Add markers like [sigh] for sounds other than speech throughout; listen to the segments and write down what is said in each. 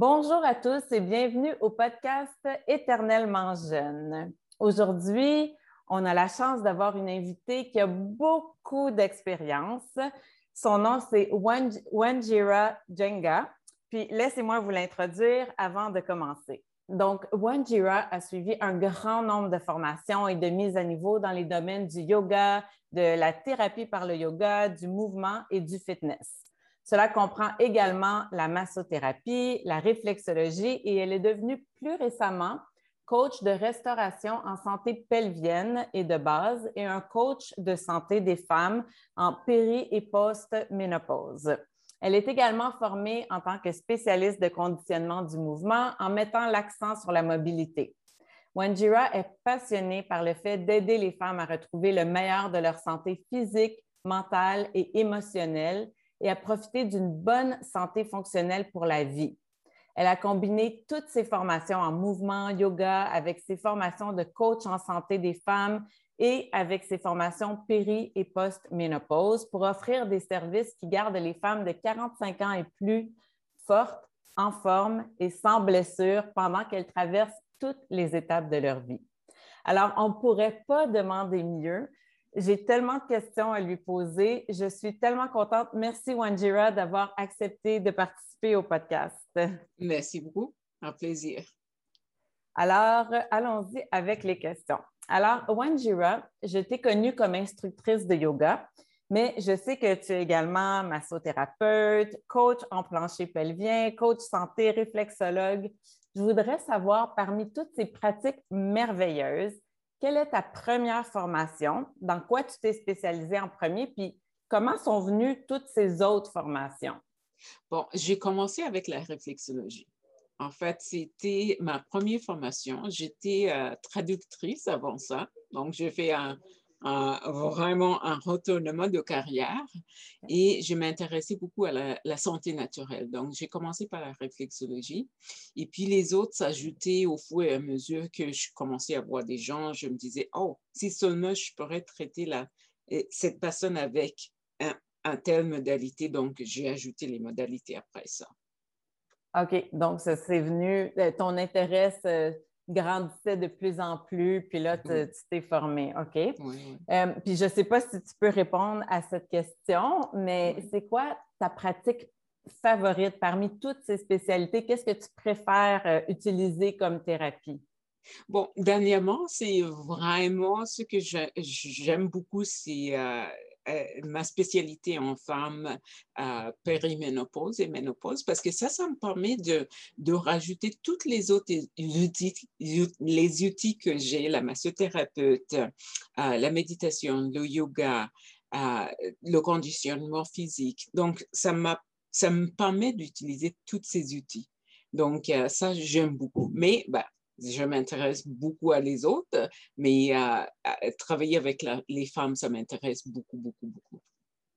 Bonjour à tous et bienvenue au podcast Éternellement jeune. Aujourd'hui, on a la chance d'avoir une invitée qui a beaucoup d'expérience. Son nom, c'est Wanjira Jenga. Puis laissez-moi vous l'introduire avant de commencer. Donc, Wanjira a suivi un grand nombre de formations et de mises à niveau dans les domaines du yoga, de la thérapie par le yoga, du mouvement et du fitness. Cela comprend également la massothérapie, la réflexologie et elle est devenue plus récemment coach de restauration en santé pelvienne et de base et un coach de santé des femmes en péri- et post-ménopause. Elle est également formée en tant que spécialiste de conditionnement du mouvement en mettant l'accent sur la mobilité. Wanjira est passionnée par le fait d'aider les femmes à retrouver le meilleur de leur santé physique, mentale et émotionnelle et à profiter d'une bonne santé fonctionnelle pour la vie. Elle a combiné toutes ses formations en mouvement, yoga, avec ses formations de coach en santé des femmes et avec ses formations péri- et post-ménopause pour offrir des services qui gardent les femmes de 45 ans et plus fortes, en forme et sans blessure pendant qu'elles traversent toutes les étapes de leur vie. Alors, on ne pourrait pas demander mieux. J'ai tellement de questions à lui poser. Je suis tellement contente. Merci, Wanjira, d'avoir accepté de participer au podcast. Merci beaucoup. Un plaisir. Alors, allons-y avec les questions. Alors, Wanjira, je t'ai connue comme instructrice de yoga, mais je sais que tu es également massothérapeute, coach en plancher pelvien, coach santé, réflexologue. Je voudrais savoir, parmi toutes ces pratiques merveilleuses, quelle est ta première formation? Dans quoi tu t'es spécialisée en premier? Puis comment sont venues toutes ces autres formations? Bon, j'ai commencé avec la réflexologie. En fait, c'était ma première formation. J'étais euh, traductrice avant ça. Donc, j'ai fait un, un, vraiment un retournement de carrière et je m'intéressais beaucoup à la, santé naturelle. Donc, j'ai commencé par la réflexologie et puis les autres s'ajoutaient au fur et à mesure que je commençais à voir des gens. Je me disais, oh, si seulement je pourrais traiter la, cette personne avec un, un telle modalité. Donc, j'ai ajouté les modalités après ça. OK. Donc, ça c'est venu, ton intérêt euh, grandissait de plus en plus, puis là, tu t'es formé. OK? Oui, oui. Euh, puis je ne sais pas si tu peux répondre à cette question, mais Oui. c'est quoi ta pratique favorite parmi toutes ces spécialités? Qu'est-ce que tu préfères euh, utiliser comme thérapie? Bon, dernièrement, c'est vraiment ce que j'aime beaucoup, c'est euh, ma spécialité en femme euh, périménopause et ménopause, parce que ça, ça me permet de, rajouter toutes les autres outils, les outils que j'ai, la massothérapeute, euh, la méditation, le yoga, euh, le conditionnement physique. Donc, ça, ça me permet d'utiliser tous ces outils. Donc, euh, ça, j'aime beaucoup. Mais, bah, je m'intéresse beaucoup à les autres, mais euh, travailler avec la- les femmes, ça m'intéresse beaucoup, beaucoup, beaucoup.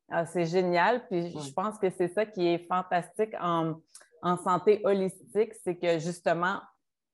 Ah, c'est génial. Puis je pense que c'est ça qui est fantastique en, en santé holistique, c'est que justement,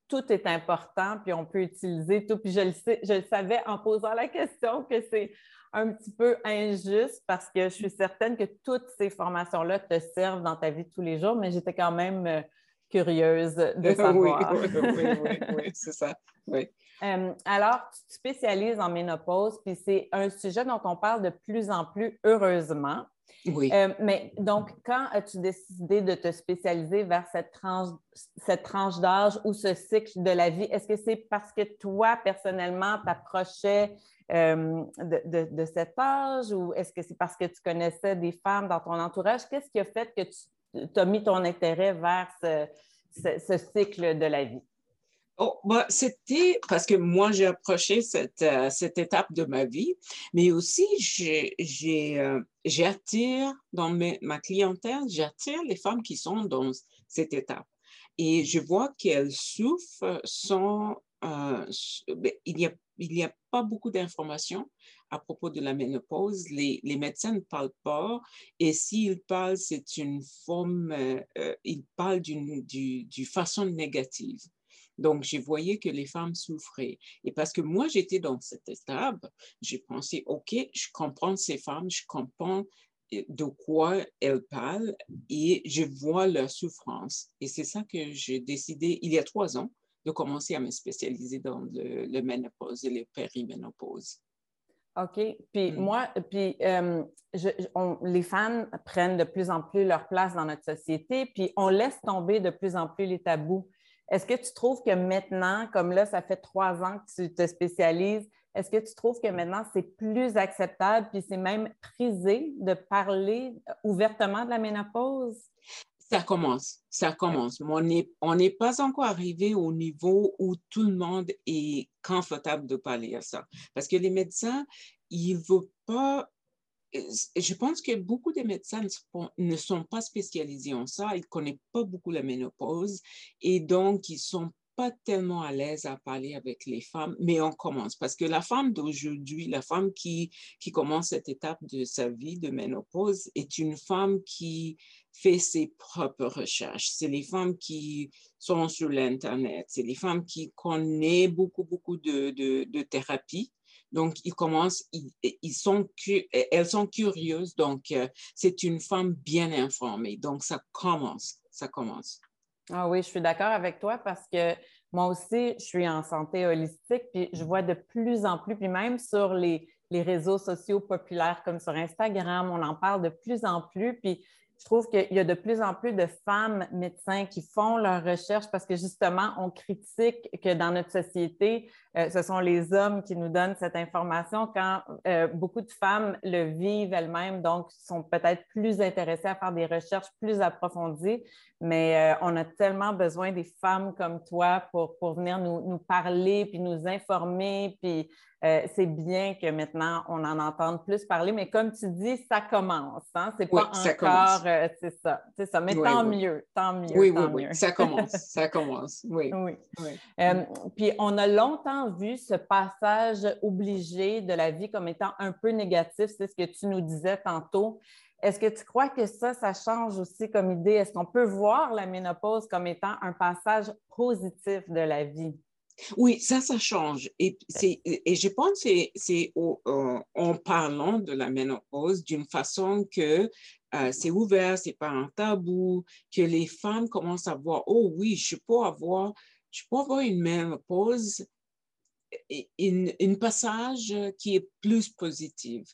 tout est important, puis on peut utiliser tout. Puis je le, sais, je le savais en posant la question que c'est un petit peu injuste parce que je suis certaine que toutes ces formations-là te servent dans ta vie de tous les jours, mais j'étais quand même euh, curieuse de [laughs] savoir. oui, oui, oui, oui, c'est ça. Oui. Euh, alors, tu te spécialises en ménopause, puis c'est un sujet dont on parle de plus en plus heureusement. Oui. Euh, mais donc, quand as-tu décidé de te spécialiser vers cette tranche, cette tranche d'âge ou ce cycle de la vie? Est-ce que c'est parce que toi, personnellement, t'approchais euh, de, de, de cet âge ou est-ce que c'est parce que tu connaissais des femmes dans ton entourage? Qu'est-ce qui a fait que tu as mis ton intérêt vers ce, cycle de la vie? Oh, bah, c'était parce que moi, j'ai approché cette, euh, étape de ma vie, mais aussi euh, j'attire dans ma clientèle, j'attire les femmes qui sont dans cette étape. Et je vois qu'elles souffrent sans... euh, il n'y a, il y a pas beaucoup d'informations à propos de la ménopause. Les, médecins ne parlent pas. Et s'ils parlent, c'est une forme, euh, euh, ils parlent d'une, du, du façon négative. Donc, je voyais que les femmes souffraient. Et parce que moi, j'étais dans cette étape, j'ai pensé, OK, je comprends ces femmes, je comprends de quoi elles parlent et je vois leur souffrance. Et c'est ça que j'ai décidé il y a trois ans de commencer à me spécialiser dans le, ménopause et le périménopause. OK? Puis mm. moi, puis euh, les femmes prennent de plus en plus leur place dans notre société, puis on laisse tomber de plus en plus les tabous. Est-ce que tu trouves que maintenant, comme là, ça fait trois ans que tu te spécialises, est-ce que tu trouves que maintenant c'est plus acceptable, puis c'est même prisé de parler ouvertement de la ménopause? Ça commence, ça commence. Mais on n'est pas encore arrivé au niveau où tout le monde est confortable de parler à ça. Parce que les médecins, ils ne veulent pas je pense que beaucoup de médecins ne sont pas spécialisés en ça, ils ne connaissent pas beaucoup la ménopause et donc ils ne sont pas tellement à l'aise à parler avec les femmes, mais on commence parce que la femme d'aujourd'hui, la femme qui, qui commence cette étape de sa vie de ménopause est une femme qui fait ses propres recherches. C'est les femmes qui sont sur l'Internet, c'est les femmes qui connaissent beaucoup, beaucoup de, de, thérapies. Donc, ils commencent, ils, sont, elles sont curieuses. Donc, euh, c'est une femme bien informée. Donc, ça commence, ça commence. Ah oui, je suis d'accord avec toi parce que moi aussi, je suis en santé holistique, puis je vois de plus en plus, puis même sur les, les réseaux sociaux populaires comme sur Instagram, on en parle de plus en plus, puis je trouve qu'il y a de plus en plus de femmes médecins qui font leurs recherches parce que justement, on critique que dans notre société, euh, ce sont les hommes qui nous donnent cette information quand euh, beaucoup de femmes le vivent elles-mêmes, donc sont peut-être plus intéressées à faire des recherches plus approfondies. Mais euh, on a tellement besoin des femmes comme toi pour, pour venir nous, nous parler, puis nous informer, puis c'est bien que maintenant on en entende plus parler, mais comme tu dis, ça commence. Hein? C'est pas encore, c'est ça, c'est ça. Mais tant mieux, tant mieux. Oui, oui, oui, ça commence, [laughs] ça commence. Oui. oui. Puis on a longtemps vu ce passage obligé de la vie comme étant un peu négatif. C'est ce que tu nous disais tantôt. Est-ce que tu crois que ça, ça change aussi comme idée? Est-ce qu'on peut voir la ménopause comme étant un passage positif de la vie? Oui, ça, ça change. Et, et je pense que c'est euh, en parlant de la ménopause d'une façon que euh, c'est ouvert, c'est pas un tabou, que les femmes commencent à voir, oh oui, je peux avoir, je peux avoir une ménopause, une, passage qui est plus positive.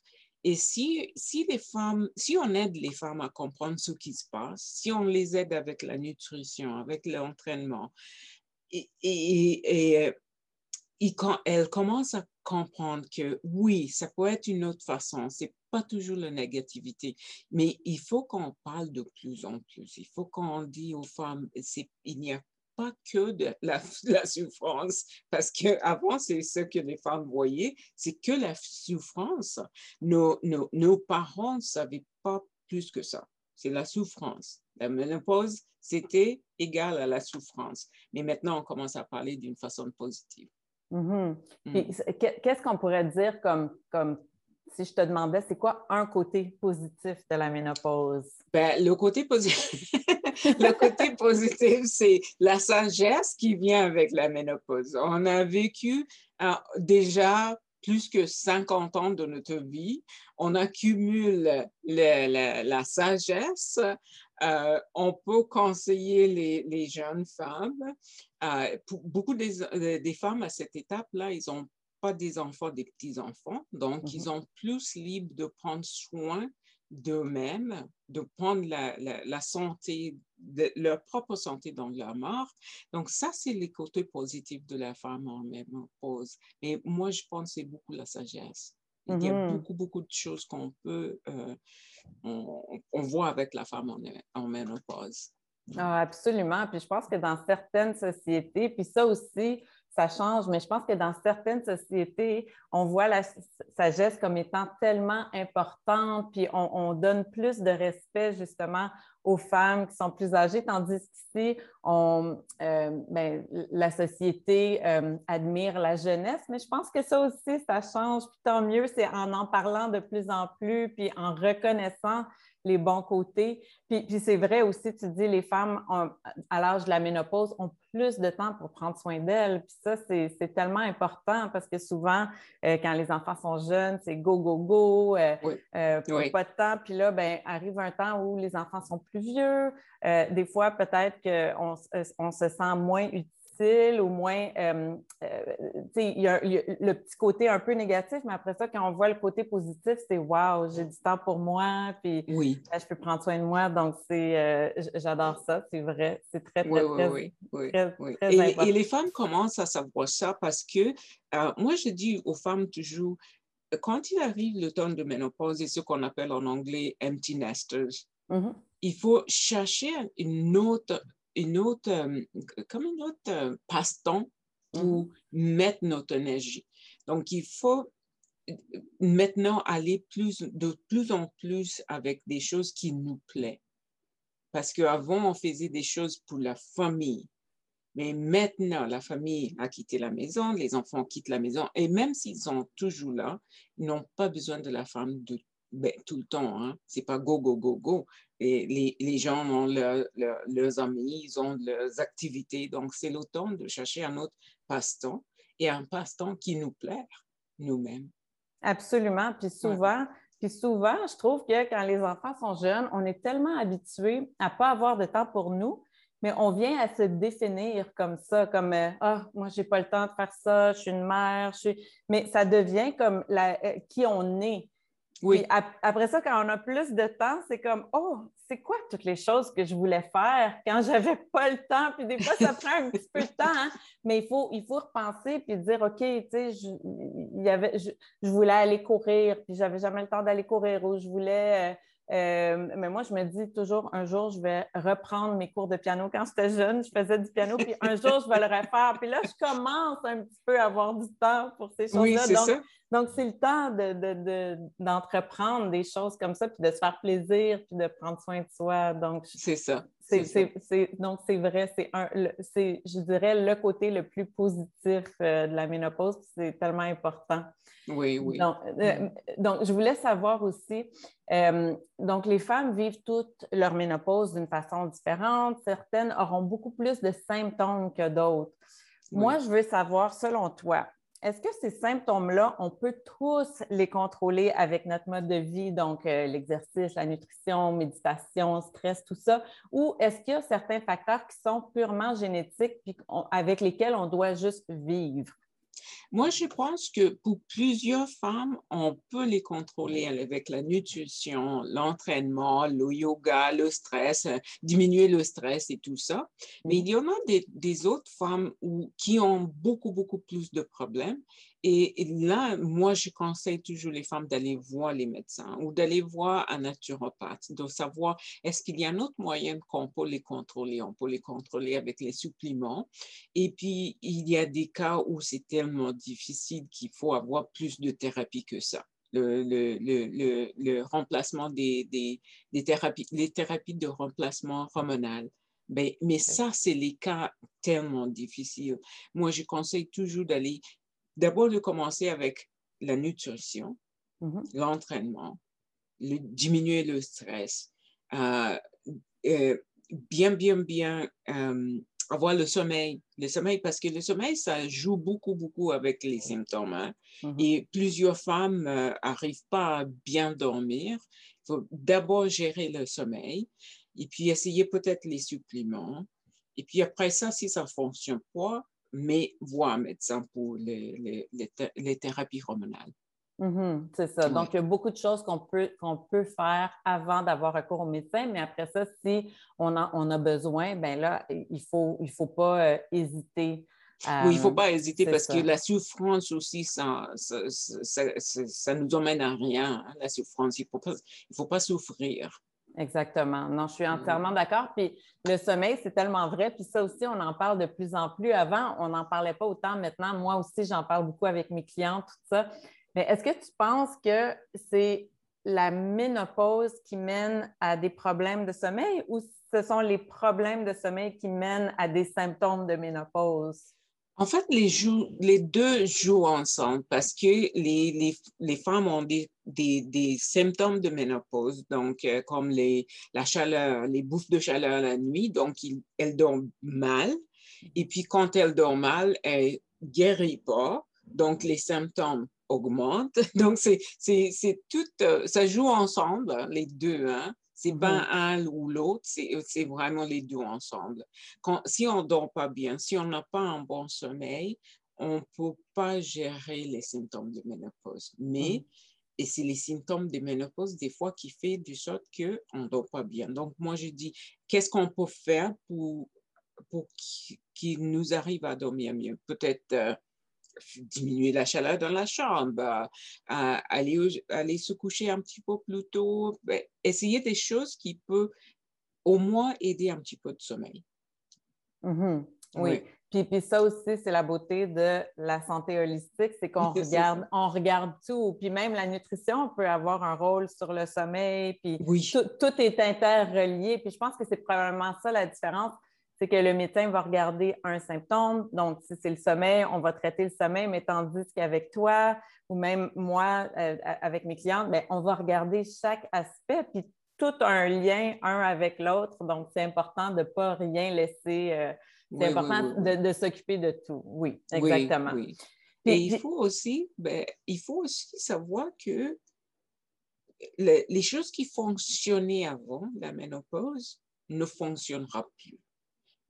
Et si, si les femmes, si on aide les femmes à comprendre ce qui se passe, si on les aide avec la nutrition, avec l'entraînement, et, et, quand elle commence à comprendre que oui, ça peut être une autre façon, c'est pas toujours la négativité, mais il faut qu'on parle de plus en plus. Il faut qu'on dise aux femmes, il n'y a pas que de la, [laughs] la souffrance, parce qu'avant, c'est ce que les femmes voyaient, c'est que la souffrance. Nos, nos, nos parents ne savaient pas plus que ça. C'est la souffrance. La ménopause, c'était égal à la souffrance. Mais maintenant, on commence à parler d'une façon positive. Mm-hmm. Mm. Qu'est-ce qu'on pourrait dire comme, comme si je te demandais, c'est quoi un côté positif de la ménopause? Ben, le côté positif, [laughs] [laughs] le côté positif, c'est la sagesse qui vient avec la ménopause. On a vécu euh, déjà plus que 50 ans de notre vie. On accumule la sagesse euh, on peut conseiller les, jeunes femmes. Euh, beaucoup des, femmes à cette étape-là, ils n'ont pas des enfants, des petits-enfants, donc ils mm-hmm. ont plus libre de prendre soin d'eux-mêmes, de prendre la, santé, de leur propre santé dans leur mort. Donc, ça, c'est les côtés positifs de la femme en pause. Mais moi, je pense que c'est beaucoup la sagesse. Il y a mm-hmm. beaucoup, beaucoup de choses qu'on peut on, voit avec la femme en, en ménopause. Ah, absolument. Puis je pense que dans certaines sociétés, puis ça aussi, ça change, mais je pense que dans certaines sociétés, on voit la sagesse comme étant tellement importante, puis on, donne plus de respect justement aux femmes qui sont plus âgées, tandis qu'ici, on, euh, ben, la société euh, admire la jeunesse, mais je pense que ça aussi, ça change, puis tant mieux, c'est en en parlant de plus en plus, puis en reconnaissant les bons côtés. Puis, c'est vrai aussi, tu dis, les femmes à l'âge de la ménopause ont plus de temps pour prendre soin d'elles. Puis ça, c'est tellement important parce que souvent, euh, quand les enfants sont jeunes, c'est go, go, go, euh, euh, pas de temps. Puis là, ben, arrive un temps où les enfants sont plus vieux. des fois, peut-être qu'on on se sent moins utile au moins, euh, euh, il y, a le petit côté un peu négatif, mais après ça, quand on voit le côté positif, c'est wow, j'ai du temps pour moi, puis oui. Euh, je peux prendre soin de moi. Donc, c'est, j'adore ça, c'est vrai. C'est très, très, oui, oui, très, très, et, et, les femmes commencent à savoir ça parce que moi, je dis aux femmes toujours, quand il arrive le temps de ménopause, c'est ce qu'on appelle en anglais empty nesters. Mm-hmm. Il faut chercher une autre une autre, euh, comme une autre euh, passe-temps pour mm-hmm. mettre notre énergie. Donc, il faut euh, maintenant aller plus, de plus en plus avec des choses qui nous plaisent. Parce qu'avant, on faisait des choses pour la famille. Mais maintenant, la famille a quitté la maison, les enfants quittent la maison, et même s'ils sont toujours là, ils n'ont pas besoin de la femme de ben, tout le temps. Hein. Ce n'est pas go, go, go, go. Et les, les gens ont leurs amis, ils ont leurs activités. Donc, c'est le temps de chercher un autre passe-temps et un passe-temps qui nous plaît nous-mêmes. Absolument. Puis souvent, puis souvent, je trouve que quand les enfants sont jeunes, on est tellement habitués à ne pas avoir de temps pour nous, mais on vient à se définir comme ça, comme euh, Ah, moi, je n'ai pas le temps de faire ça, je suis une mère, je suis... mais ça devient comme la, euh, qui on est. Oui. après ça, quand on a plus de temps, c'est comme Oh, c'est quoi toutes les choses que je voulais faire quand j'avais pas le temps? Puis des fois, ça [laughs] prend un petit peu de temps, hein. mais il faut, il faut repenser puis dire OK, tu sais, je, y avait, je, voulais aller courir, puis j'avais jamais le temps d'aller courir, ou je voulais. Euh, euh, mais moi, je me dis toujours, un jour, je vais reprendre mes cours de piano. Quand j'étais jeune, je faisais du piano, puis un jour, je vais le refaire. Puis là, je commence un petit peu à avoir du temps pour ces choses-là. Oui, c'est ça. Donc, c'est le temps d'entreprendre de, des choses comme ça, puis de se faire plaisir, puis de prendre soin de soi. Donc, c'est ça. donc, c'est vrai, c'est, je dirais, le côté le plus positif euh, de la ménopause, c'est tellement important. Oui, oui. Donc, euh, donc je voulais savoir aussi, euh, donc les femmes vivent toutes leur ménopause d'une façon différente. Certaines auront beaucoup plus de symptômes que d'autres. Moi, je veux savoir, selon toi, est-ce que ces symptômes-là, on peut tous les contrôler avec notre mode de vie, donc euh, l'exercice, la nutrition, méditation, stress, tout ça, ou est-ce qu'il y a certains facteurs qui sont purement génétiques puis avec lesquels on doit juste vivre? Moi, je pense que pour plusieurs femmes, on peut les contrôler avec la nutrition, l'entraînement, le yoga, le stress, euh, diminuer le stress et tout ça. Mais il y en a des, autres femmes qui ont beaucoup, beaucoup plus de problèmes et, là, moi, je conseille toujours les femmes d'aller voir les médecins ou d'aller voir un naturopathe, de savoir est-ce qu'il y a un autre moyen qu'on peut les contrôler? On peut les contrôler avec les suppléments. Et puis, il y a des cas où c'est tellement difficile qu'il faut avoir plus de thérapie que ça. Le, le, le, le remplacement des, des, des, thérapies, les thérapies de remplacement hormonal. Mais, mais ça, c'est les cas tellement difficiles. Moi, je conseille toujours d'aller d'abord de commencer avec la nutrition, mm-hmm. l'entraînement, le, diminuer le stress, euh, euh, bien, bien, bien euh, avoir le sommeil. Le sommeil, parce que le sommeil, ça joue beaucoup, beaucoup avec les symptômes. Hein. Mm-hmm. Et plusieurs femmes n'arrivent pas à bien dormir. Il faut d'abord gérer le sommeil et puis essayer peut-être les suppléments. Et puis après ça, si ça ne fonctionne pas, mais voir un médecin pour les, les, thérapies hormonales. Mm-hmm, c'est ça. Donc, il y a beaucoup de choses qu'on peut, qu'on peut faire avant d'avoir recours au médecin, mais après ça, si on a, on a besoin, ben là, il ne faut, il faut pas euh, hésiter. oui, il ne faut pas hésiter parce que la souffrance aussi, ça, ça, ça, nous emmène à rien, hein, la souffrance. Il ne faut, faut pas souffrir. Exactement. Non, je suis entièrement d'accord. Puis le sommeil, c'est tellement vrai. Puis ça aussi, on en parle de plus en plus. Avant, on n'en parlait pas autant. Maintenant, moi aussi, j'en parle beaucoup avec mes clients, tout ça. Mais est-ce que tu penses que c'est la ménopause qui mène à des problèmes de sommeil ou ce sont les problèmes de sommeil qui mènent à des symptômes de ménopause? En fait, les, les, deux jouent ensemble parce que les, les, les femmes ont des, des, des, symptômes de ménopause, donc euh, comme les, la chaleur, les bouffes de chaleur la nuit, donc elles dorment mal. Et puis quand elles dorment mal, elles guérissent pas, donc les symptômes augmentent. [laughs] Donc c'est tout, euh, ça joue ensemble, les deux. Hein? C'est pas un ou l'autre, c'est vraiment les deux ensemble. Quand, si on ne dort pas bien, si on n'a pas un bon sommeil, on ne peut pas gérer les symptômes de ménopause. Mais, et c'est les symptômes de ménopause, des fois, qui fait du sorte qu'on ne dort pas bien. Donc, moi, je dis, qu'est-ce qu'on peut faire pour, pour qu'il nous arrive à dormir mieux? Peut-être euh, diminuer la chaleur dans la chambre, aller, aller se coucher un petit peu plus tôt, ben, essayer des choses qui peuvent au moins aider un petit peu de sommeil. Mm-hmm. Oui. Puis, puis, ça aussi, c'est la beauté de la santé holistique, c'est qu'on [laughs] regarde, on regarde tout. Puis même la nutrition peut avoir un rôle sur le sommeil. Puis tout, tout, est interrelié. Puis je pense que c'est probablement ça la différence c'est que le médecin va regarder un symptôme. Donc, si c'est le sommeil, on va traiter le sommeil, mais tandis qu'avec toi ou même moi, euh, avec mes clientes, bien, on va regarder chaque aspect, puis tout un lien un avec l'autre. Donc, c'est important de ne pas rien laisser. Euh, c'est important de, s'occuper de tout. Oui, exactement. Et il faut aussi, ben, il faut aussi savoir que les choses qui fonctionnaient avant la ménopause ne fonctionneront plus.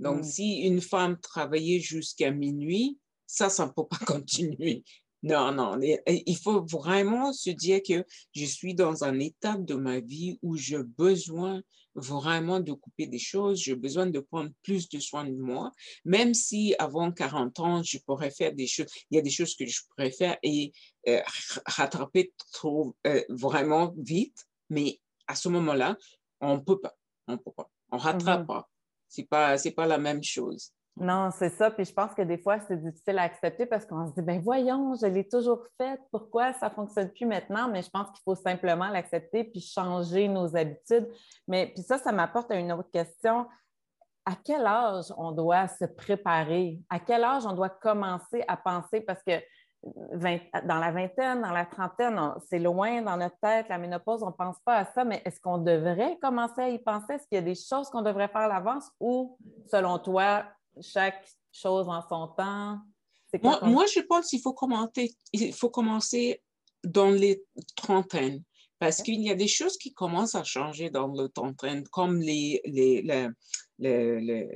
Donc, mm. si une femme travaillait jusqu'à minuit, ça, ça ne peut pas [laughs] continuer. Non, non, il faut vraiment se dire que je suis dans un état de ma vie où j'ai besoin vraiment de couper des choses, j'ai besoin de prendre plus de soin de moi, même si avant 40 ans, je pourrais faire des choses, il y a des choses que je pourrais faire et euh, rattraper trop euh, vraiment vite, mais à ce moment-là, on ne peut pas, on peut pas, on rattrape mm-hmm. pas c'est pas, pas la même chose. Non, c'est ça. Puis je pense que des fois, c'est difficile à accepter parce qu'on se dit, ben voyons, je l'ai toujours fait. Pourquoi ça ne fonctionne plus maintenant? Mais je pense qu'il faut simplement l'accepter puis changer nos habitudes. Mais puis ça, ça m'apporte à une autre question. À quel âge on doit se préparer? À quel âge on doit commencer à penser? Parce que dans la vingtaine, dans la trentaine, c'est loin dans notre tête, la ménopause, on ne pense pas à ça, mais est-ce qu'on devrait commencer à y penser? Est-ce qu'il y a des choses qu'on devrait faire à l'avance ou, selon toi, chaque chose en son temps? Moi, je pense qu'il faut il faut commencer dans les trentaines parce qu'il y a des choses qui commencent à changer dans le trentaine, comme les, les,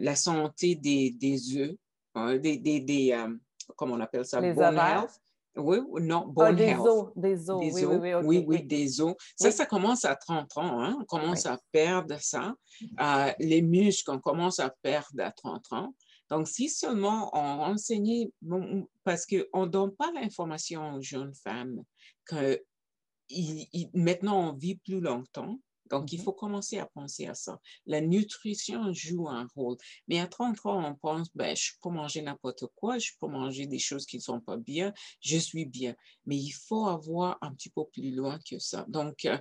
la santé des, des œufs, hein, des, des, euh, comment on appelle ça? Les bone health. Oui, non, ah, bone des health. Os, des os, oui, oui, oui, oui, des os. Ça, ça commence à 30 ans, hein? on commence à perdre ça. Euh, les muscles, on commence à perdre à 30 ans. Donc, si seulement on enseignait, parce qu'on ne donne pas l'information aux jeunes femmes que maintenant on vit plus longtemps, donc, il mmh faut commencer à penser à ça. La nutrition joue un rôle. Mais à 30 ans, on pense, ben, je peux manger n'importe quoi, je peux manger des choses qui ne sont pas bien, je suis bien. Mais il faut avoir un petit peu plus loin que ça. Donc, euh,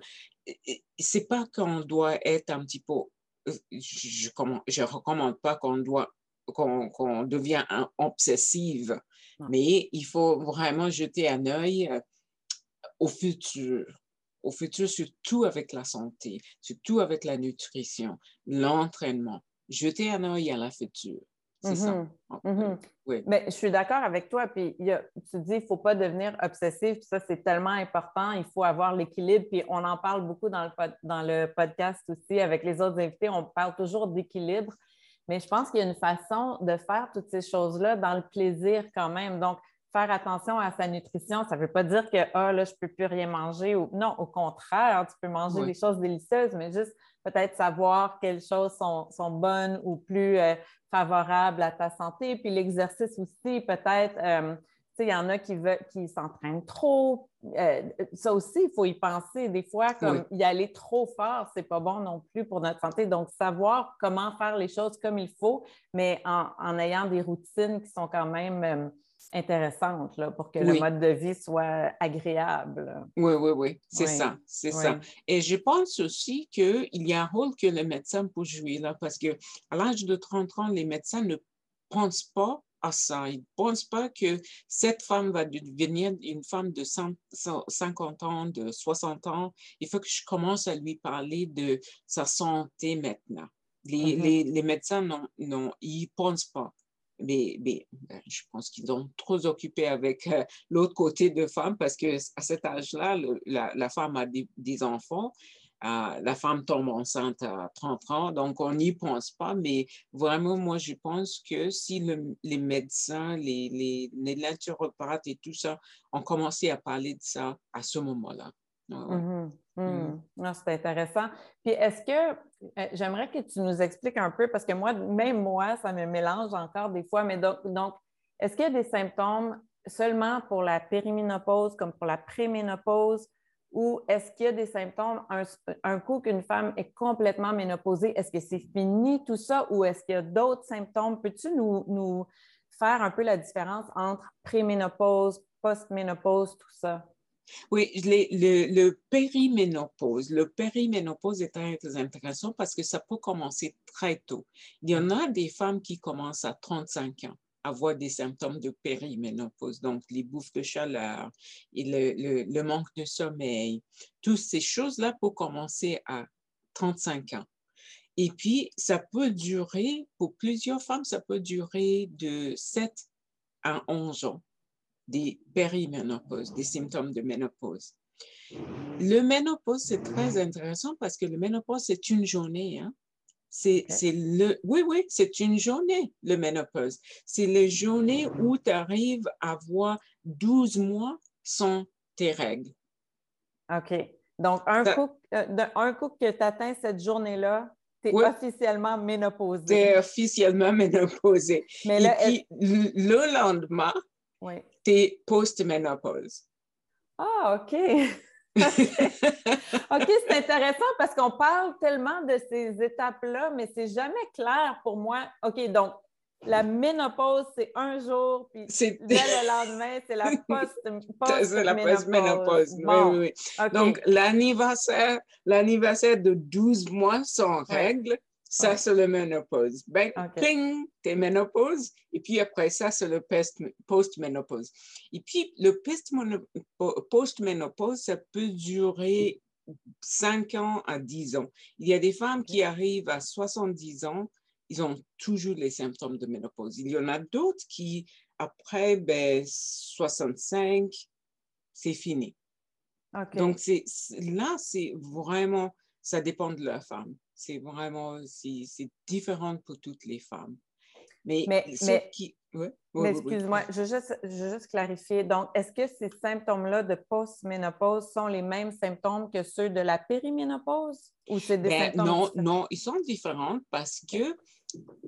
c'est pas qu'on doit être un petit peu, euh, je ne recommande pas qu'on doit qu'on devient obsessive, mais il faut vraiment jeter un œil euh, au futur au futur, surtout avec la santé, surtout avec la nutrition, l'entraînement. Jeter un œil à la future. C'est ça. Mm-hmm. oui. Mais je suis d'accord avec toi. Puis tu dis, il ne faut pas devenir obsessif. Ça, c'est tellement important. Il faut avoir l'équilibre. Puis on en parle beaucoup dans le, dans le podcast aussi avec les autres invités. On parle toujours d'équilibre. Mais je pense qu'il y a une façon de faire toutes ces choses-là dans le plaisir quand même. Donc, faire attention à sa nutrition, ça ne veut pas dire que ah, là, je ne peux plus rien manger. Ou... Non, au contraire, tu peux manger des choses délicieuses, mais juste peut-être savoir quelles choses sont, bonnes ou plus euh, favorables à ta santé. Puis l'exercice aussi, peut-être, euh, sais, il y en a qui, veulent, qui s'entraînent trop. Euh, ça aussi, il faut y penser. Des fois, comme y aller trop fort, c'est pas bon non plus pour notre santé. Donc, savoir comment faire les choses comme il faut, mais en, en ayant des routines qui sont quand même intéressante là, pour que le mode de vie soit agréable. Oui, oui, oui, c'est ça, c'est ça. Et je pense aussi qu'il y a un rôle que le médecin peut jouer là, parce qu'à l'âge de 30 ans, les médecins ne pensent pas à ça. Ils ne pensent pas que cette femme va devenir une femme de 50 ans, de 60 ans. Il faut que je commence à lui parler de sa santé maintenant. Les, mm-hmm. les, médecins, non, non, ils ne pensent pas. Mais, ben, je pense qu'ils sont trop occupés avec euh, l'autre côté de femme parce qu'à cet âge-là, la, femme a des, des enfants la femme tombe enceinte à 30 ans, donc on n'y pense pas, mais vraiment, moi, je pense que si les médecins, les, les, les naturopathes et tout ça ont commencé à parler de ça à ce moment-là. Mm-hmm. Mm. Mm. C'est intéressant. Puis est-ce que euh, j'aimerais que tu nous expliques un peu, parce que moi, même moi, ça me mélange encore des fois, mais donc, donc est-ce qu'il y a des symptômes seulement pour la périménopause comme pour la préménopause? Ou est-ce qu'il y a des symptômes un, coup qu'une femme est complètement ménopausée? Est-ce que c'est fini tout ça ou est-ce qu'il y a d'autres symptômes? Peux-tu nous, faire un peu la différence entre préménopause, postménopause, tout ça? Oui, le, périménopause. Le périménopause est très, intéressant parce que ça peut commencer très tôt. Il y en a des femmes qui commencent à 35 ans avoir des symptômes de périménopause, donc les bouffes de chaleur et le, manque de sommeil. Toutes ces choses-là peuvent commencer à 35 ans. Et puis, ça peut durer, pour plusieurs femmes, ça peut durer de 7 à 11 ans, des périménopauses, des symptômes de ménopause. Le ménopause, c'est très intéressant parce que le ménopause, c'est une journée. Hein? C'est le, oui, oui, c'est une journée, le ménopause. C'est la journée où tu arrives à avoir 12 mois sans tes règles. OK. Donc, un, coup, euh, un coup que tu atteins cette journée-là, tu es officiellement ménopausée. Tu es officiellement [laughs] ménopausée. Mais Et puis, le lendemain, es post-ménopause. Ah, [laughs] OK. OK, c'est intéressant parce qu'on parle tellement de ces étapes-là, mais c'est jamais clair pour moi. OK, donc la ménopause, c'est un jour, puis le lendemain, c'est la [laughs] post-ménopause. oui, oui, oui. Donc, l'anniversaire, l'anniversaire de 12 mois sans règles, ça, c'est le ménopause. Ben, ping, t'es ménopause. Et puis après ça, c'est le post-ménopause. Et puis, le post-ménopause, ça peut durer 5 ans à 10 ans. Il y a des femmes qui arrivent à 70 ans, ils ont toujours les symptômes de ménopause. Il y en a d'autres qui, après ben, 65, c'est fini. Donc, là, c'est vraiment, ça dépend de la femme. C'est vraiment, c'est différent pour toutes les femmes. Mais, mais, excuse-moi, je, veux juste, clarifier. Donc, est-ce que ces symptômes-là de post-ménopause sont les mêmes symptômes que ceux de la périménopause? Ou c'est des ben, symptômes Non, non, ils sont différents parce que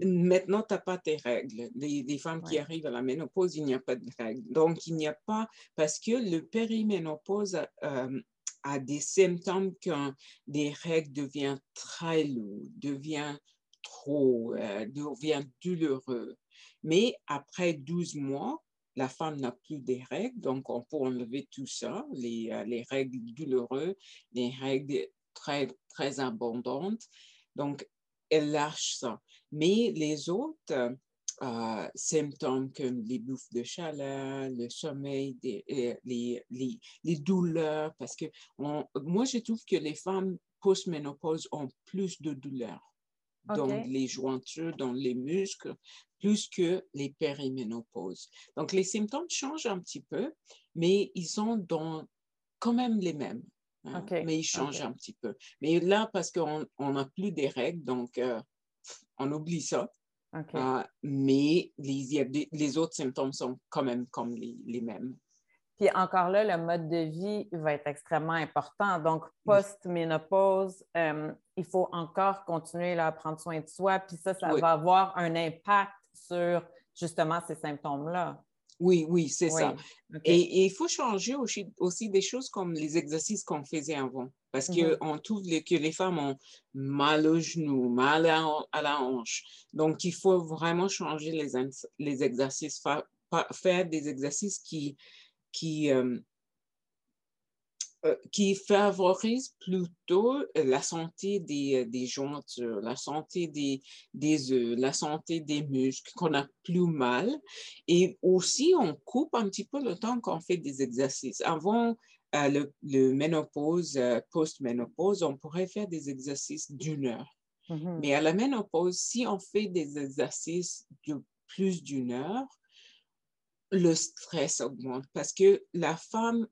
maintenant, tu n'as pas tes règles. Les, femmes qui arrivent à la ménopause, il n'y a pas de règles. Donc, il n'y a pas, parce que le périménopause euh, a des symptômes quand des règles deviennent très lourdes, devient trop, euh, devient douloureux. Mais après 12 mois, la femme n'a plus des règles, donc on peut enlever tout ça, les, euh, les règles douloureuses, les règles très, très abondantes. Donc, elle lâche ça. Mais les autres, euh, symptômes comme les bouffes de chaleur, le sommeil, euh, les, les, les, douleurs, parce que moi, je trouve que les femmes post-ménopause ont plus de douleurs dans les jointures, dans les muscles, plus que les périménopauses. Donc, les symptômes changent un petit peu, mais ils sont dans, quand même les mêmes. Hein, mais ils changent un petit peu. Mais là, parce qu'on n'a plus des règles, donc euh, on oublie ça. Ah, mais les, les, autres symptômes sont quand même comme les, mêmes. Puis encore là, le mode de vie va être extrêmement important. Donc, post-ménopause, euh, il faut encore continuer à prendre soin de soi. Puis ça, ça va avoir un impact sur justement ces symptômes-là. Oui, oui, c'est ça. Et, il faut changer aussi, aussi, des choses comme les exercices qu'on faisait avant. Parce mm-hmm. qu'on trouve que les femmes ont mal au genou, mal à, la hanche. Donc, il faut vraiment changer les, les exercices, faire, des exercices qui, qui, euh, euh, qui favorise plutôt la santé des, des jointures, la santé des, des œufs, la santé des muscles, qu'on a plus mal. Et aussi, on coupe un petit peu le temps qu'on fait des exercices. Avant le, le, ménopause, post-ménopause, on pourrait faire des exercices d'une heure. Mm-hmm. Mais à la ménopause, si on fait des exercices de plus d'une heure, le stress augmente parce que la femme,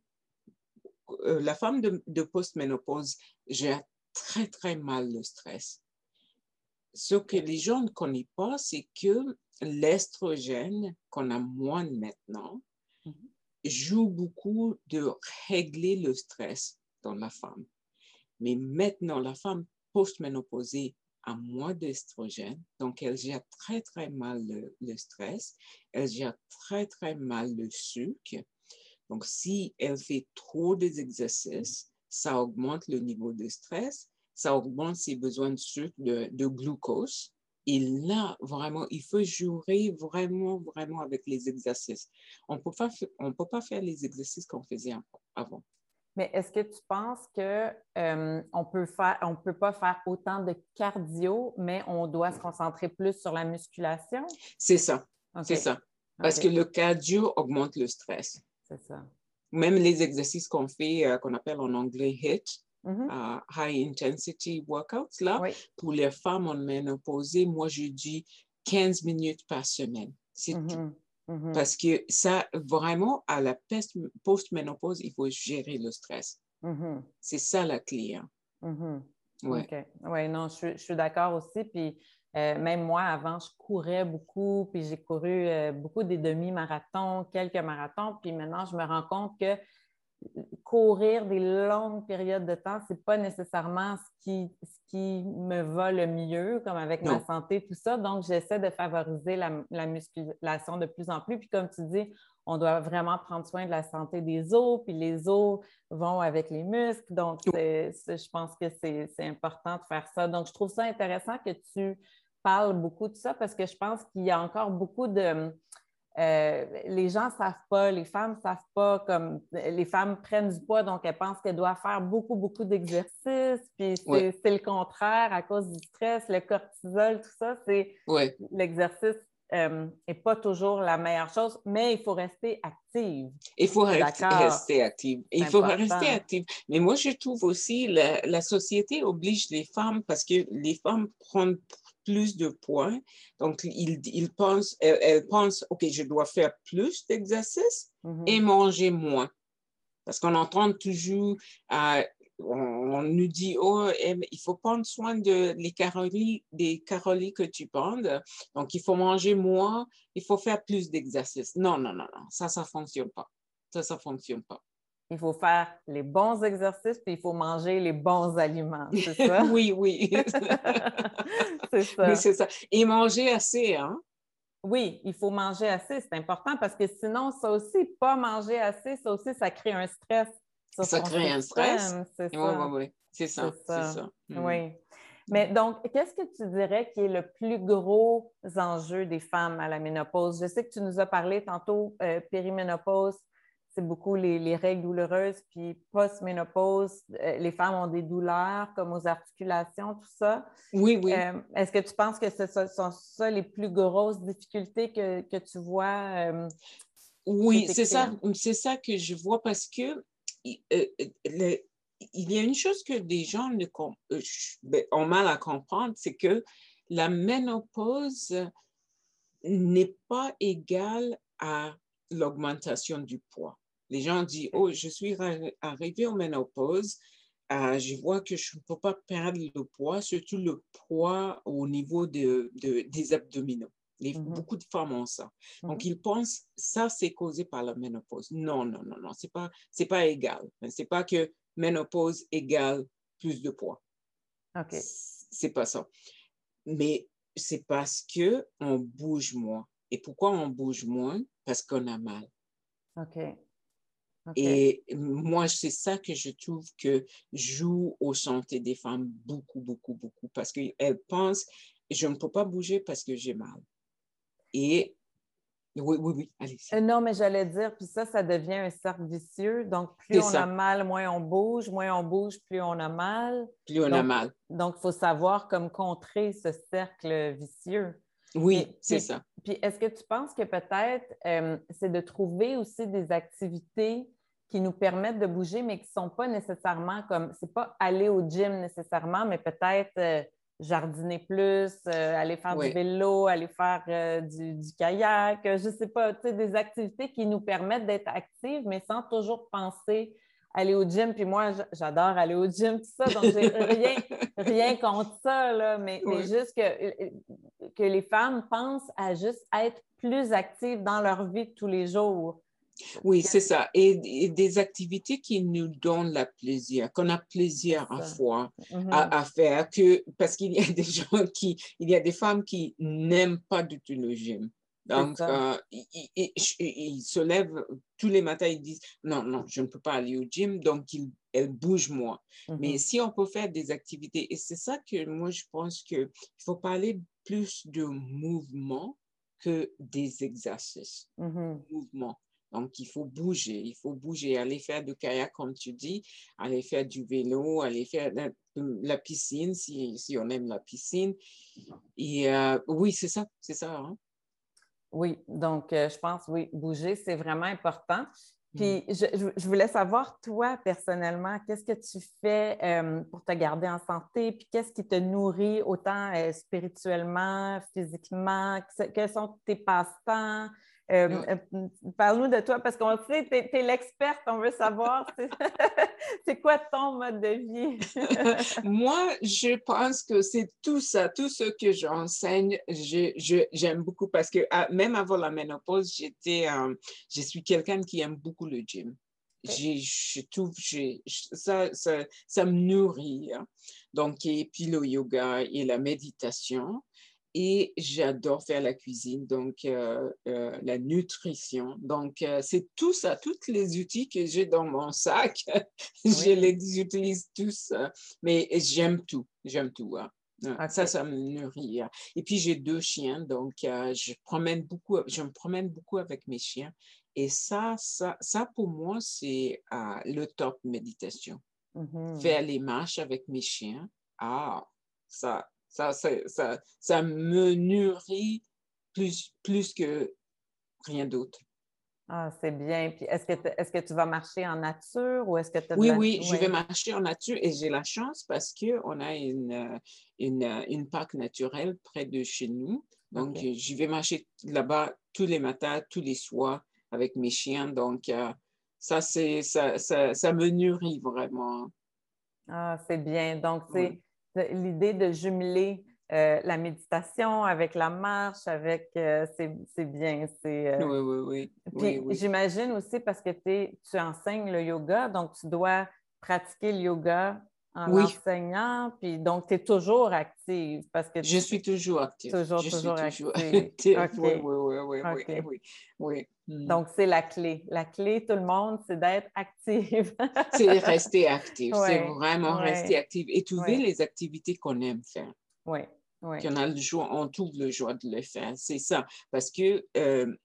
euh, la femme de, de post-ménopause gère très, très mal le stress. Ce que les gens ne connaissent pas, c'est que l'estrogène qu'on a moins maintenant mm-hmm. Joue beaucoup de régler le stress dans la femme. Mais maintenant, la femme post-ménopausée a moins d'estrogène, donc elle gère très, très mal le, stress, elle gère très, très mal le sucre. Donc, si elle fait trop d'exercices, ça augmente le niveau de stress, ça augmente ses besoins de sucre, de, de glucose. Et là, vraiment, il faut jouer vraiment, vraiment avec les exercices. On ne peut pas faire les exercices qu'on faisait avant. Mais est-ce que tu penses qu'on euh, on peut faire, on peut pas faire autant de cardio, mais on doit se concentrer plus sur la musculation? C'est ça. C'est ça. Parce que le cardio augmente le stress. C'est ça. Même les exercices qu'on fait, euh, qu'on appelle en anglais Mm-hmm. High Intensity Workouts, là, pour les femmes en ménopause, moi, je dis 15 minutes par semaine. C'est tout. Mm-hmm. Mm-hmm. Parce que ça, vraiment, à la post-ménopause, il faut gérer le stress. Mm-hmm. C'est ça la clé. Hein. Mm-hmm. Oui, non, je, suis d'accord aussi. Puis euh, même moi, avant, je courais beaucoup, puis j'ai couru euh, beaucoup des demi-marathons, quelques marathons. Puis maintenant, je me rends compte que courir des longues périodes de temps, ce n'est pas nécessairement ce qui, ce qui me va le mieux, comme avec ma santé, tout ça. Donc, j'essaie de favoriser la, musculation de plus en plus. Puis, comme tu dis, on doit vraiment prendre soin de la santé des os, puis les os vont avec les muscles. Donc, je pense que c'est important de faire ça. Donc, je trouve ça intéressant que tu parles beaucoup de ça parce que je pense qu'il y a encore beaucoup de euh, les gens ne savent pas, les femmes ne savent pas, comme les femmes prennent du poids, donc elles pensent qu'elles doivent faire beaucoup, beaucoup d'exercices, puis c'est le contraire à cause du stress, le cortisol, tout ça, c'est l'exercice n'est euh, pas toujours la meilleure chose, mais il faut rester active. Il faut rester active. Il faut rester active. Mais moi, je trouve aussi la, la société oblige les femmes parce que les femmes prennent plus de points. Donc, il, il pense, elle, pense, OK, je dois faire plus d'exercices mm-hmm. et manger moins. Parce qu'on entend toujours, euh, on, nous dit, oh, il faut prendre soin de les calories, des calories que tu prends. Donc, il faut manger moins, il faut faire plus d'exercices. Non, non, non, non, ça, ça ne fonctionne pas. Ça, ça ne fonctionne pas il faut faire les bons exercices, puis il faut manger les bons aliments, c'est [laughs] ça? oui, oui. [laughs] c'est ça. Oui, c'est ça. Et manger assez, hein? Oui, il faut manger assez, c'est important parce que sinon, ça aussi, pas manger assez, ça aussi, ça crée un stress. Ça crée un stress? C'est ça. Oui, oui, oui. C'est ça. ça. Hmm. Oui. Mais donc, qu'est-ce que tu dirais qui est le plus gros enjeu des femmes à la ménopause? Je sais que tu nous as parlé tantôt euh, périménopause, c'est beaucoup les, règles douloureuses, puis post-ménopause, euh, les femmes ont des douleurs comme aux articulations, tout ça. Oui, oui. Euh, est-ce que tu penses que ce sont ça les plus grosses difficultés que, tu vois? Euh, oui, c'est ça, c'est ça que je vois parce que il y a une chose que des gens ne, ben, ont mal à comprendre, c'est que la ménopause n'est pas égale à l'augmentation du poids. Les gens disent, oh, je suis arrivé au ménopause, euh, je vois que je ne peux pas perdre le poids, surtout le poids au niveau de, des abdominaux. Mm-hmm. Beaucoup de femmes ont ça. Donc, mm-hmm. ils pensent ça, c'est causé par la ménopause. Non, non, non, non, ce n'est pas, pas égal. Ce n'est pas que ménopause égale plus de poids. OK. C'est pas ça. Mais c'est parce qu'on bouge moins. Et pourquoi on bouge moins? Parce qu'on a mal. OK. Et moi, c'est ça que je trouve que joue aux santé des femmes beaucoup, beaucoup, beaucoup, parce qu'elles pensent, je ne peux pas bouger parce que j'ai mal. Et Oui, oui, oui, allez. Euh, non, mais j'allais dire, puis ça, ça devient un cercle vicieux. Donc, plus on a mal, moins on bouge, moins on bouge, plus on a mal. Plus on a mal. Donc, il faut savoir comme contrer ce cercle vicieux. Oui, c'est ça. Puis, est-ce que tu penses que peut-être euh, c'est de trouver aussi des activités qui nous permettent de bouger, mais qui ne sont pas nécessairement comme, c'est pas aller au gym nécessairement, mais peut-être euh, jardiner plus, euh, aller faire du vélo, aller faire euh, du, kayak, je ne sais pas, des activités qui nous permettent d'être actives, mais sans toujours penser aller au gym. Puis moi, j'adore aller au gym, tout ça, donc j'ai [laughs] rien, rien contre ça, là, mais, mais, juste que, que les femmes pensent à juste être plus actives dans leur vie de tous les jours. Oui, c'est ça. Et, des activités qui nous donnent le plaisir, qu'on a plaisir à, faire, mm-hmm. à, faire, que, parce qu'il y a des gens qui, il y a des femmes qui n'aiment pas du tout le gym. Donc, euh, ils, se lèvent tous les matins, ils disent non, non, je ne peux pas aller au gym, donc ils, elles bougent moins. Mais mm-hmm. si on peut faire des activités, et c'est ça que moi je pense qu'il faut parler plus de mouvement que des exercices. Mm-hmm. Mouvement. Donc, il faut bouger, il faut bouger, aller faire du kayak, comme tu dis, aller faire du vélo, aller faire la, piscine, si, si, on aime la piscine. Et euh, oui, c'est ça, c'est ça. Hein. Oui, donc euh, je pense, oui, bouger, c'est vraiment important. Puis, mm. je, je, voulais savoir, toi, personnellement, qu'est-ce que tu fais euh, pour te garder en santé? Puis, qu'est-ce qui te nourrit autant spirituellement, physiquement? Quels sont tes passe-temps? Euh, euh, parle-nous de toi parce qu'on sait, tu es, l'experte, on veut savoir [laughs] c'est quoi ton mode de vie? [laughs] Moi, je pense que c'est tout ça, tout ce que j'enseigne, j'aime beaucoup parce que ah, même avant la ménopause, j'étais, euh, je suis quelqu'un qui aime beaucoup le gym. Je trouve, ça, ça, ça, me nourrit. Hein. Donc, et puis le yoga et la méditation et j'adore faire la cuisine, donc euh, euh, la nutrition. Donc, euh, c'est tout ça, tous les outils que j'ai dans mon sac, [laughs] je les utilise tous, mais j'aime tout, j'aime tout. Hein. Ça, ça me nourrit. Hein. Et puis, j'ai deux chiens, donc je, promène beaucoup, je me promène beaucoup avec mes chiens. Et ça, ça, ça pour moi, c'est le top méditation. Mm-hmm. Faire les marches avec mes chiens, ah, ça, ça, ça, ça, me nourrit plus, plus que rien d'autre. Ah, c'est bien. Puis est-ce que, est que tu vas marcher en nature ou est-ce que tu Oui, oui, je vais marcher en nature et j'ai la chance parce qu'on a une, une, une, parc naturel près de chez nous. Donc, je vais marcher là-bas tous les matins, tous les soirs avec mes chiens. Donc, euh, ça, c'est, ça, ça, ça, me nourrit vraiment. Ah, c'est bien. Donc, c'est l'idée de jumeler euh, la méditation avec la marche, avec euh, c'est bien. Euh, oui, oui, oui. j'imagine aussi parce que tu enseignes le yoga, donc tu dois pratiquer le yoga en enseignant, puis donc tu es toujours active parce que je suis toujours active. Toujours, toujours active. [laughs] Oui, oui, oui, oui, hmm. Donc c'est la clé. La clé, tout le monde, c'est d'être active. [laughs] c'est rester active. C'est vraiment rester active et trouver les activités qu'on aime faire. Oui. Oui. Qu'on a le joie, on trouve le joie de le faire. C'est ça. Parce que euh,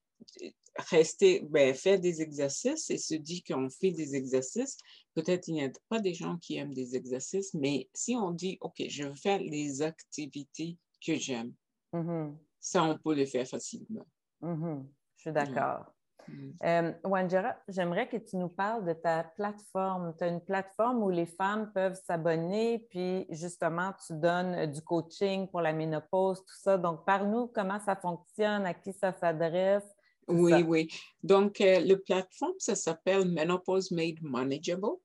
rester, ben, faire des exercices et se dire qu'on fait des exercices, peut-être il n'y a pas des gens qui aiment des exercices, mais si on dit, OK, je veux faire les activités que j'aime, mm-hmm. ça, on peut le faire facilement. Mm-hmm. Je suis d'accord. Mm. Euh, Wanjara, j'aimerais que tu nous parles de ta plateforme. Tu as une plateforme où les femmes peuvent s'abonner, puis justement, tu donnes du coaching pour la ménopause, tout ça. Donc, parle-nous comment ça fonctionne, à qui ça s'adresse. Oui, oui. Donc, euh, le plateforme, ça s'appelle Menopause Made Manageable.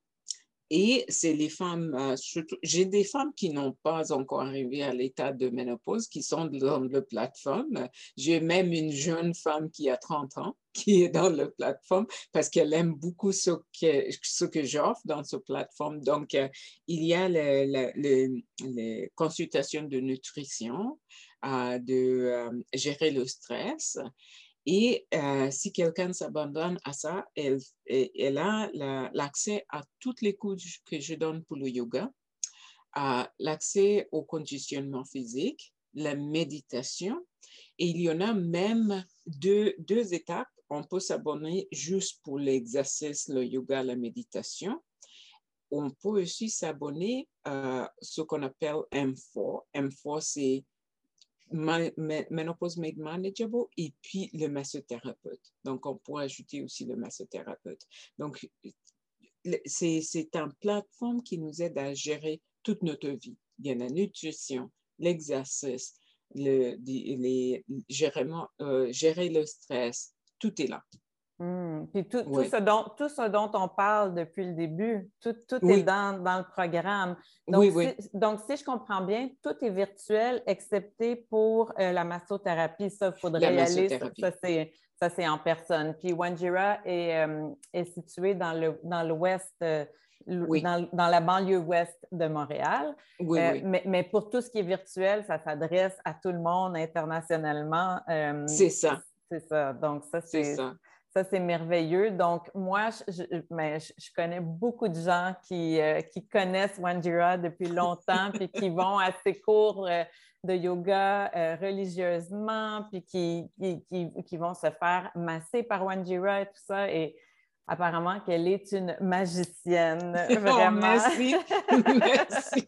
Et c'est les femmes, euh, j'ai des femmes qui n'ont pas encore arrivé à l'état de ménopause, qui sont dans la plateforme. J'ai même une jeune femme qui a 30 ans, [laughs] qui est dans la plateforme parce qu'elle aime beaucoup ce que, ce que j'offre dans cette plateforme. Donc, euh, il y a les consultations de nutrition, euh, de gérer le stress et euh, si quelqu'un s'abandonne à ça, elle, a l'accès à toutes les cours que je donne pour le yoga, l'accès au conditionnement physique, la méditation Et il y en a même deux, deux étapes. On peut s'abonner juste pour l'exercice, le yoga, la méditation. On peut aussi s'abonner à ce qu'on appelle M4. M4, c'est Menopause Made Manageable et puis le massothérapeute. Donc, on pourrait ajouter aussi le massothérapeute. Donc, c'est une plateforme qui nous aide à gérer toute notre vie. Il y a la nutrition, l'exercice, le, les, euh, gérer le stress, tout est là. Hmm. Puis tout, ce dont, tout ce dont on parle depuis le début, tout, est dans, dans, le programme. Donc, oui, si, donc, si je comprends bien, tout est virtuel, excepté pour euh, la massothérapie. Ça, il faudrait y aller. Ça, c'est en personne. Puis Wanjira est, euh, est situé dans l'ouest, dans, euh, dans, dans, la banlieue ouest de Montréal. Mais, mais, pour tout ce qui est virtuel, ça s'adresse à tout le monde internationalement. c'est ça. C'est ça. Donc, ça, c'est. Ça, c'est merveilleux. Donc, moi, je, mais je, connais beaucoup de gens qui, euh, qui connaissent Wanjira depuis longtemps, puis qui vont à ses cours euh, de yoga euh, religieusement, puis qui, qui, qui, vont se faire masser par Wanjira et tout ça. Et apparemment qu'elle est une magicienne. [laughs] Oh, vraiment. merci. merci.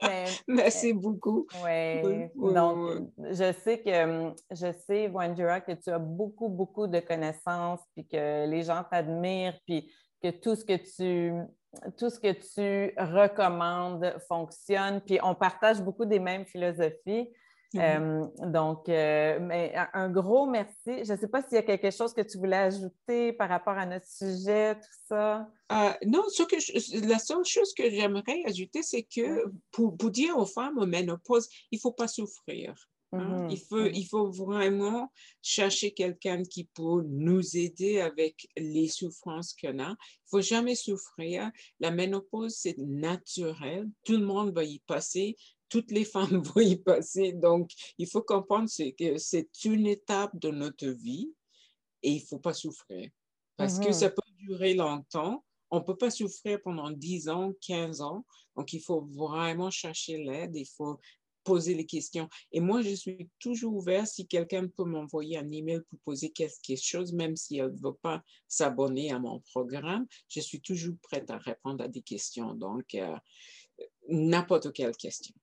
[laughs] merci beaucoup. Oui. Donc, je sais que je sais, Wanjira, que tu as beaucoup, beaucoup de connaissances, puis que les gens t'admirent, puis que tout ce que tu tout ce que tu recommandes fonctionne, puis on partage beaucoup des mêmes philosophies. Euh, donc, euh, mais un gros merci. Je ne sais pas s'il y a quelque chose que tu voulais ajouter par rapport à notre sujet, tout ça. Euh, non, ce que la seule chose que j'aimerais ajouter, c'est que pour, dire aux femmes en ménopause, il ne faut pas souffrir. Hein. Il, faut, mm-hmm. il faut vraiment chercher quelqu'un qui peut nous aider avec les souffrances qu'on a. Il ne faut jamais souffrir. La ménopause, c'est naturel. Tout le monde va y passer toutes les femmes [laughs] vont y passer. Donc, il faut comprendre que c'est une étape de notre vie et il ne faut pas souffrir. Parce que mm-hmm. ça peut durer longtemps. On ne peut pas souffrir pendant 10 ans, 15 ans. Donc, il faut vraiment chercher l'aide. Il faut poser les questions. Et moi, je suis toujours ouverte si quelqu'un peut m'envoyer un email pour poser quelque chose, même si elle ne veut pas s'abonner à mon programme. Je suis toujours prête à répondre à des questions. Donc, euh, n'importe quelle question.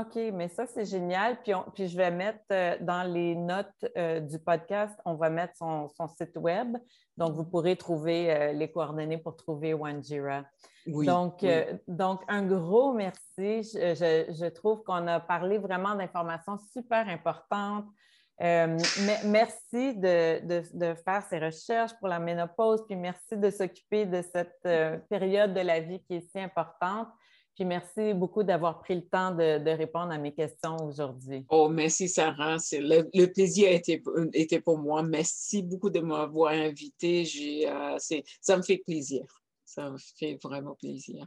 OK, mais ça, c'est génial. Puis, puis, je vais mettre euh, dans les notes euh, du podcast, on va mettre son, site web. Donc, vous pourrez trouver euh, les coordonnées pour trouver Wanjira. Oui, donc, donc, un gros merci. Je, trouve qu'on a parlé vraiment d'informations super importantes. merci de, de, faire ces recherches pour la ménopause, puis merci de s'occuper de cette période de la vie qui est si importante. Puis merci beaucoup d'avoir pris le temps de, répondre à mes questions aujourd'hui. Oh, merci Sarah. Le, le, plaisir était, était, pour moi. Merci beaucoup de m'avoir invité. Euh, ça me fait plaisir. Ça me fait vraiment plaisir.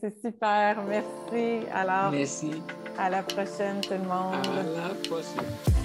C'est super. Merci. Alors, merci. À la prochaine, tout le monde. À la prochaine.